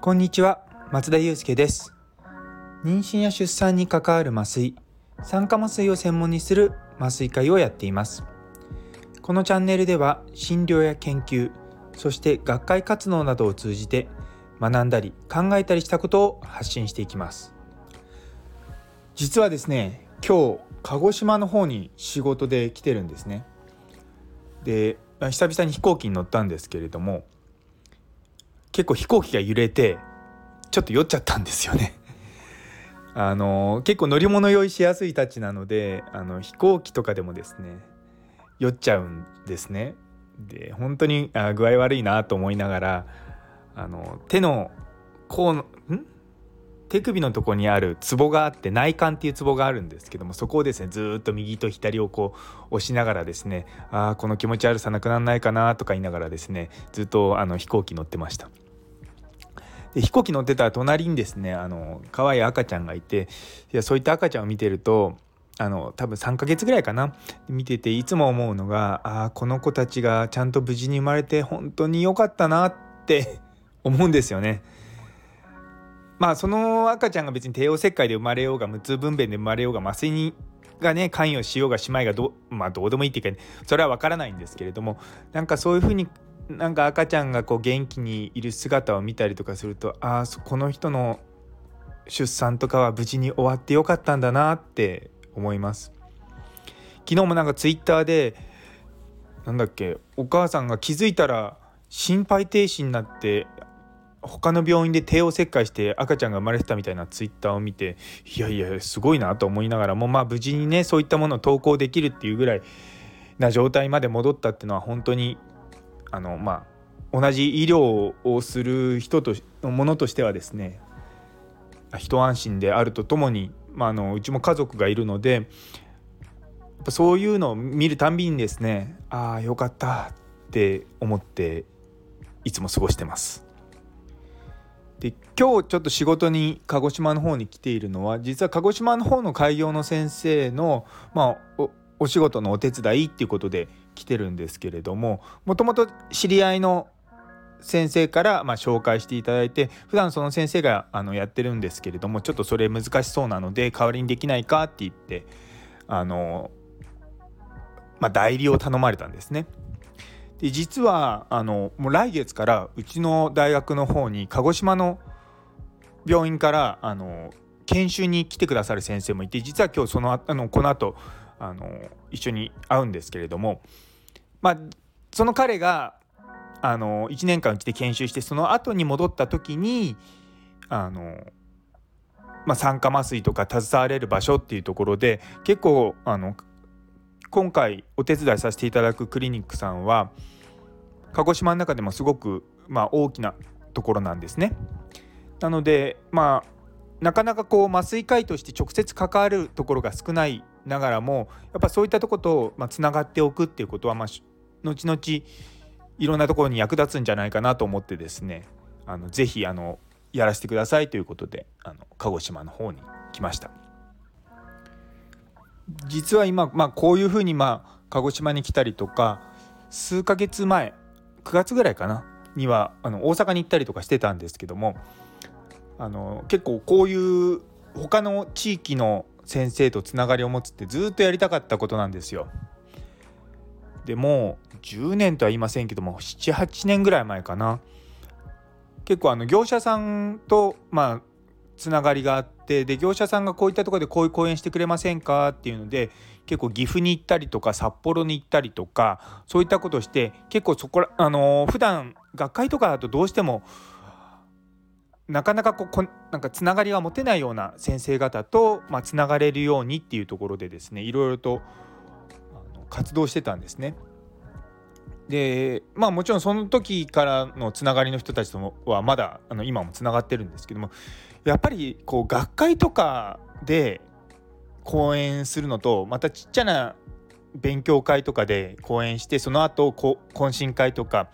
こんにちは松田祐介です。妊娠や出産に関わる麻酔酸化麻酔を専門にする麻酔会をやっています。このチャンネルでは診療や研究そして学会活動などを通じて学んだり考えたりしたことを発信していきます。実はですね今日鹿児島の方に仕事で来てるんですね。で久々に飛行機に乗ったんですけれども結構飛行機が揺れてちょっと酔っちゃったんですよね。あの結構乗り物酔いしやすいたちなのであの飛行機とかでもですね酔っちゃうんですね。で本当にあ具合悪いなと思いながらあの手のこうん手首のとこにあるツボがあって内管っていうツボがあるんですけどもそこをですねずっと右と左をこう押しながらですねああこの気持ち悪さなくならないかなとか言いながらですねずっとあの飛行機乗ってました。で飛行機乗ってたら隣にですねあの可愛い赤ちゃんがいていやそういった赤ちゃんを見てるとあの多分3ヶ月ぐらいかな見てていつも思うのがああこの子たちがちゃんと無事に生まれて本当に良かったなって思うんですよね。まあその赤ちゃんが別に帝王切開で生まれようが無痛分娩で生まれようが麻酔にがね関与しようが姉妹がど,、まあ、どうでもいいっていうか、ね、それは分からないんですけれどもなんかそういうふうになんか赤ちゃんがこう元気にいる姿を見たりとかするとああこの人の出産とかは無事に終わってよかったんだなって思います。昨日もなんかツイッターでなんだっけお母さんが気づいたら心肺停止になって他の病院で帝王切開して赤ちゃんが生まれてたみたいなツイッターを見ていやいやすごいなと思いながらもまあ無事にねそういったものを投稿できるっていうぐらいな状態まで戻ったっていうのは本当にあのまあ同じ医療をする人とものとしてはですね一安心であるとともに、まあ、あのうちも家族がいるのでそういうのを見るたんびにですねああよかったって思っていつも過ごしてます。で今日ちょっと仕事に鹿児島の方に来ているのは実は鹿児島の方の開業の先生の、まあ、お仕事のお手伝いっていうことで来てるんですけれどももともと知り合いの先生からま紹介していただいて普段その先生があのやってるんですけれどもちょっとそれ難しそうなので代わりにできないかって言ってあの、まあ、代理を頼まれたんですね。で実はあのもう来月からうちの大学の方に鹿児島の病院からあの研修に来てくださる先生もいて実は今日そのあのこの後あの一緒に会うんですけれどもまあ、その彼があの1年間うちで研修してその後に戻った時にあの、まあ、酸化麻酔とか携われる場所っていうところで結構あの今回お手伝いさせていただくクリニックさんは鹿児島の中でもすごく、まあ、大きなところなんですね。なのでまあなかなかこう麻酔科医として直接関わるところが少ないながらもやっぱそういったとことまあ、つながっておくっていうことは、まあ、後々いろんなところに役立つんじゃないかなと思ってですねあのぜひあのやらせてくださいということであの鹿児島の方に来ました実は今、まあ、こういうふうに、まあ、鹿児島に来たりとか数ヶ月前9月ぐらいかなにはあの大阪に行ったりとかしてたんですけどもあの結構こういう他の地域の先生とつながりを持つってずっとやりたかったことなんですよ。でもう10年とは言いませんけども78年ぐらい前かな結構あの業者さんとまあつながりがあってで業者さんがこういったところでこういう講演してくれませんかっていうので結構岐阜に行ったりとか札幌に行ったりとかそういったことをして結構そこらあのー、普段学会とかだとどうしてもなかなかこうこなんかつながりが持てないような先生方と、まあ、つながれるようにっていうところでですねいろいろと活動してたんですね。でまあもちろんその時からのつながりの人たちとはまだあの今もつながってるんですけどもやっぱりこう学会とかで講演するのとまたちっちゃな勉強会とかで講演してその後こ懇親会とか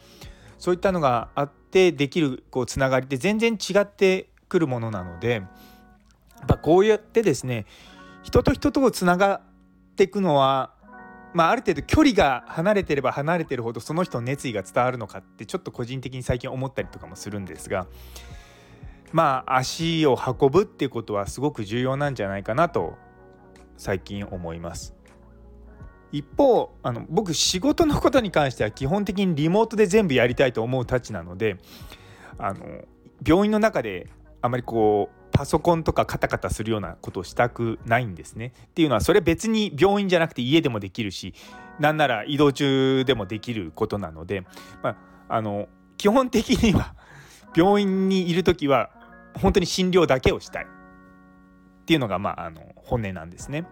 そういったのがあってできるこうつながりって全然違ってくるものなのでやっぱこうやってですね人と人とつながっていくのはまあ、ある程度距離が離れてれば離れてるほどその人の熱意が伝わるのかってちょっと個人的に最近思ったりとかもするんですがまあ足を運ぶっていうことはすごく重要なんじゃないかなと最近思います。一方あの僕仕事のことに関しては基本的にリモートで全部やりたいと思うたちなのであの病院の中であまりこうパソコンとかカタカタするようなことをしたくないんですね。っていうのはそれ別に病院じゃなくて家でもできるしなんなら移動中でもできることなので、まあ、あの基本的には病院にいる時は本当に診療だけをしたいっていうのがまああの本音なんですね。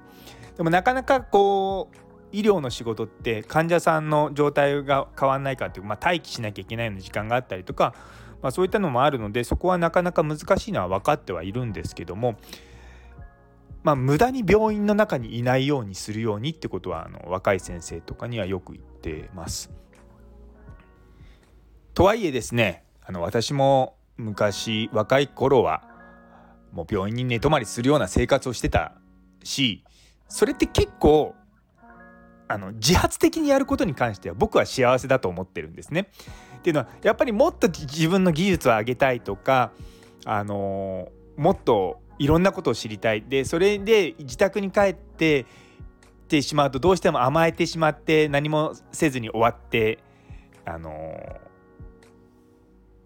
でもなかなかこう医療の仕事って患者さんの状態が変わんないかっていう、まあ、待機しなきゃいけないような時間があったりとかまあ、そういったのもあるのでそこはなかなか難しいのは分かってはいるんですけども、まあ、無駄に病院の中にいないようにするようにってことはあの若い先生とかにはよく言ってます。とはいえですねあの私も昔若い頃はもう病院に寝泊まりするような生活をしてたしそれって結構あの自発的にやることに関しては僕は幸せだと思ってるんですね。っていうのはやっぱりもっと自分の技術を上げたいとか、あのもっといろんなことを知りたいでそれで自宅に帰っててしまうとどうしても甘えてしまって何もせずに終わってあの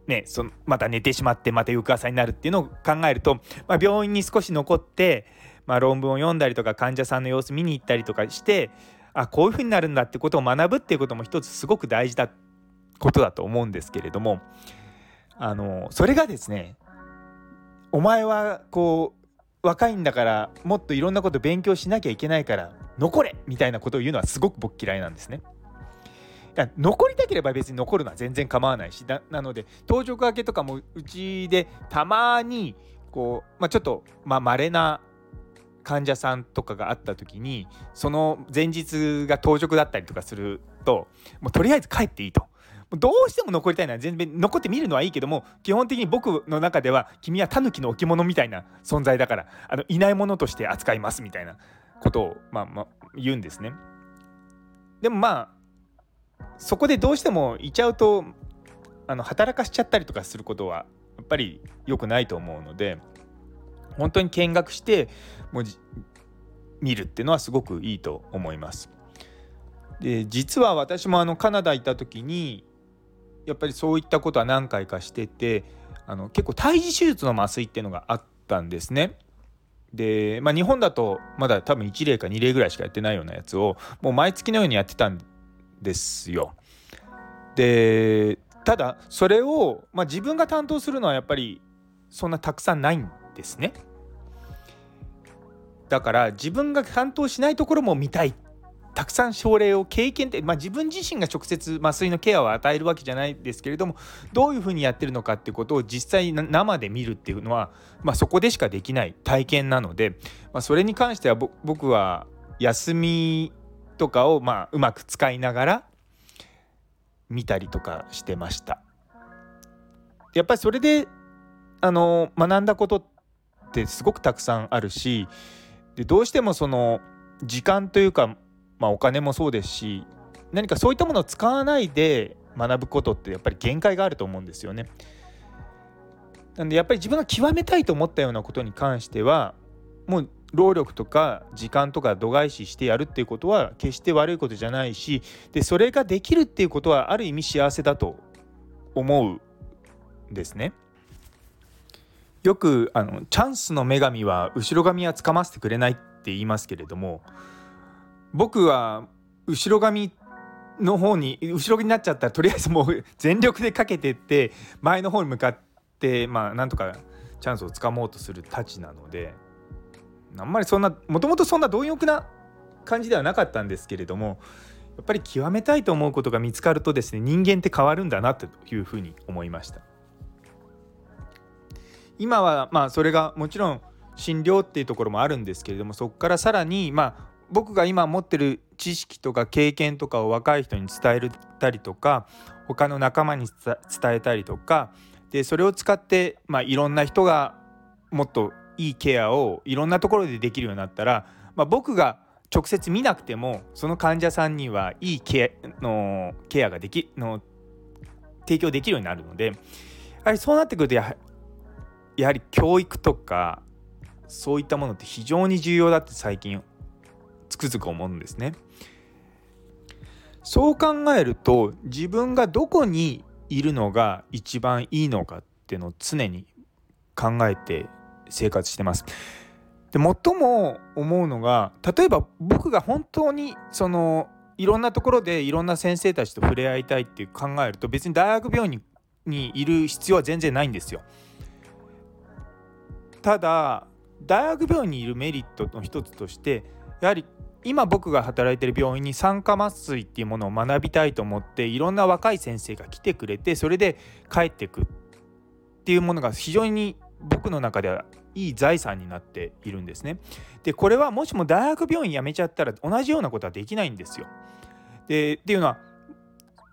ね、そのまた寝てしまってまた翌朝になるっていうのを考えると、まあ、病院に少し残って、まあ、論文を読んだりとか患者さんの様子見に行ったりとかしてあこういうふうになるんだってことを学ぶっていうことも一つすごく大事だことだと思うんですけれどもあのそれがですねお前はこう若いんだからもっといろんなこと勉強しなきゃいけないから残れみたいなことを言うのはすごく僕嫌いなんですね。残りたければ別に残るのは全然構わないしなので当直明けとかもうちでたまにこう、まあ、ちょっとまあ稀な患者さんとかがあった時にその前日が当直だったりとかするともうとりあえず帰っていいと。どうしても残りたいのは全然残ってみるのはいいけども基本的に僕の中では君はタヌキの置物みたいな存在だからあのいないものとして扱いますみたいなことを、まあまあ、言うんですね。でもまあそこでどうしてもいちゃうとあの働かしちゃったりとかすることはやっぱり良くないと思うので本当に見学してもう見るっていうのはすごくいいと思います。で実は私もあのカナダ行った時にやっぱりそういったことは何回かしててあの結構胎児手術の麻酔っていうのがあったんですね。で、まあ、日本だとまだ多分1例か2例ぐらいしかやってないようなやつをもう毎月のようにやってたんですよ。でただそれを、まあ、自分が担当するのはやっぱりそんなたくさんないんですね。だから自分が担当しないところも見たいたくさん症例を経験って、まあ、自分自身が直接麻酔のケアを与えるわけじゃないですけれどもどういうふうにやってるのかっていうことを実際生で見るっていうのは、まあ、そこでしかできない体験なので、まあ、それに関しては僕は休みとかをまあうまく使いながら見たりとかしてました。やっぱりそれであの学んだことってすごくたくさんあるしでどうしてもその時間というかまあ、お金もそうですし何かそういったものを使わないで学ぶことってやっぱり限界があると思うんですよね。なんでやっぱり自分が極めたいと思ったようなことに関してはもう労力とか時間とか度外視してやるっていうことは決して悪いことじゃないしでそれができるっていうことはある意味幸せだと思うんですね。よくあのチャンスの女神は後ろ髪はつかませてくれないって言いますけれども僕は後ろ髪の方に後ろになっちゃったらとりあえずもう全力でかけてって前の方に向かってまあなんとかチャンスをつかもうとするたちなのであんまりそんなもともとそんな貪欲な感じではなかったんですけれどもやっぱり極めたいと思うことが見つかるとですね人間って変わるんだなというふうに思いました。今はまあそれがもちろん診療っていうところもあるんですけれどもそこからさらにまあ僕が今持ってる知識とか経験とかを若い人に伝えたりとか他の仲間に伝えたりとかでそれを使って、まあ、いろんな人がもっといいケアをいろんなところでできるようになったら、まあ、僕が直接見なくてもその患者さんにはいいケアのケアができの提供できるようになるのでやはりそうなってくるとややはり教育とかそういったものって非常に重要だって最近つくづく思うんですね。そう考えると自分がどこにいるのが一番いいのかっていうのを常に考えて生活してます。で最も思うのが例えば僕が本当にそのいろんなところでいろんな先生たちと触れ合いたいって考えると別に大学病院にいる必要は全然ないんですよ。ただ大学病院にいるメリットの一つとしてやはり今僕が働いてる病院に酸化麻酔っていうものを学びたいと思っていろんな若い先生が来てくれてそれで帰ってくっていうものが非常に僕の中ではいい財産になっているんですね。でこれはもしも大学病院辞めちゃったら同じようなことはできないんですよ。でっていうのは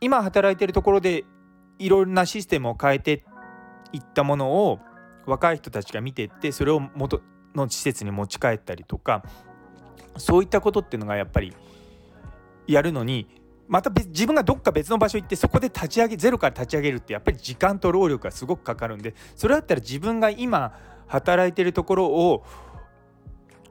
今働いてるところでいろんなシステムを変えていったものを若い人たちが見ていってそれを元の施設に持ち帰ったりとかそういったことっていうのがやっぱりやるのにまた自分がどっか別の場所行ってそこで立ち上げゼロから立ち上げるってやっぱり時間と労力がすごくかかるんでそれだったら自分が今働いてるところを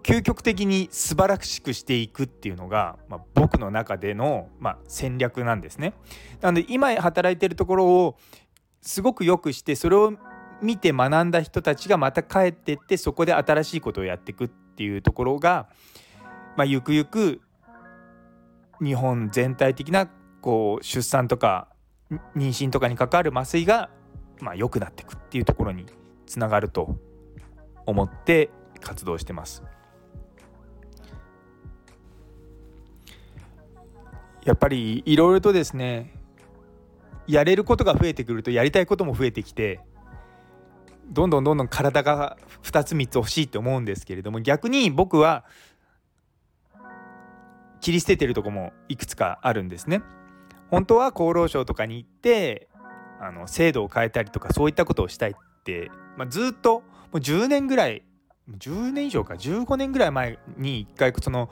究極的に素晴らしくしていくっていうのが、まあ、僕の中での、まあ、戦略なんですね。なので今働いてるところをすごく良くしてそれを見て学んだ人たちがまた帰ってってそこで新しいことをやっていくっていうところが、まあ、ゆくゆく日本全体的なこう出産とか妊娠とかに関わる麻酔がまあ良くなっていくっていうところにつながると思って活動してます。やっぱりいろいろとですねやれることが増えてくるとやりたいことも増えてきてどんどんどんどん体が2つ3つ欲しいって思うんですけれども逆に僕は切り捨ててるとこもいくつかあるんですね。本当は厚労省とかに行ってあの制度を変えたりとかそういったことをしたいって、まあ、ずっともう10年ぐらい10年以上か15年ぐらい前に一回その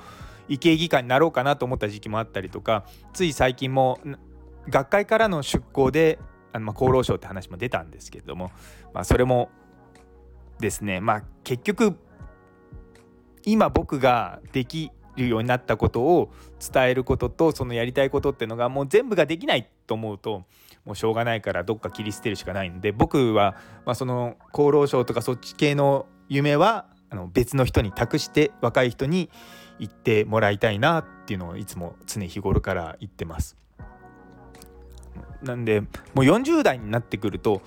医系技官になろうかなと思った時期もあったりとかつい最近も学会からの出向であのま厚労省って話も出たんですけれども、まあ、それもですねまあ結局今僕ができるようになったことを伝えることとそのやりたいことっていうのがもう全部ができないと思うともうしょうがないからどっか切り捨てるしかないんで僕はまあその厚労省とかそっち系の夢はあの別の人に託して若い人に言ってもらいたいなっていうのをいつも常日頃から言ってます。なんでもう40代になってくると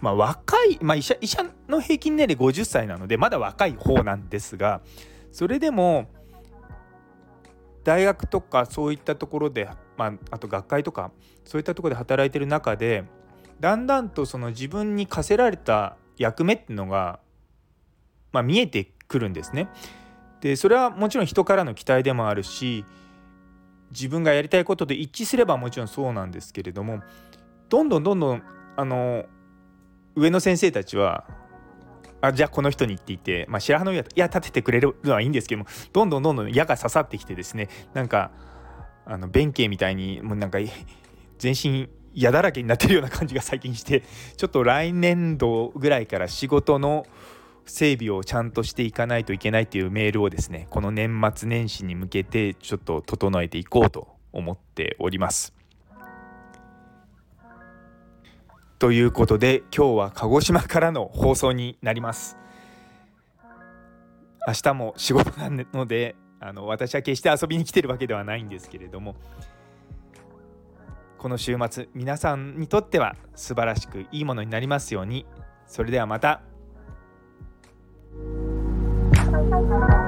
まあ若い、まあ、医者医者の平均年齢50歳なのでまだ若い方なんですがそれでも大学とかそういったところで、まあ、あと学会とかそういったところで働いてる中でだんだんとその自分に課せられた役目っていうのが、まあ、見えてくるんですね。でそれはもちろん人からの期待でもあるし自分がやりたいことで一致すればもちろんそうなんですけれどもどんどんどんどんあの上の先生たちはあじゃあこの人にって言って、まあ、白羽の矢立ててくれるのはいいんですけどもどんどんどんどん矢が刺さってきてですねなんかあの弁慶みたいにもうなんか全身矢だらけになってるような感じが最近してちょっと来年度ぐらいから仕事の整備をちゃんとしていかないといけないっていうメールをですねこの年末年始に向けてちょっと整えていこうと思っております。ということで今日は鹿児島からの放送になります明日も仕事なのであの私は決して遊びに来てるわけではないんですけれどもこの週末皆さんにとっては素晴らしくいいものになりますようにそれではまた。Thank you.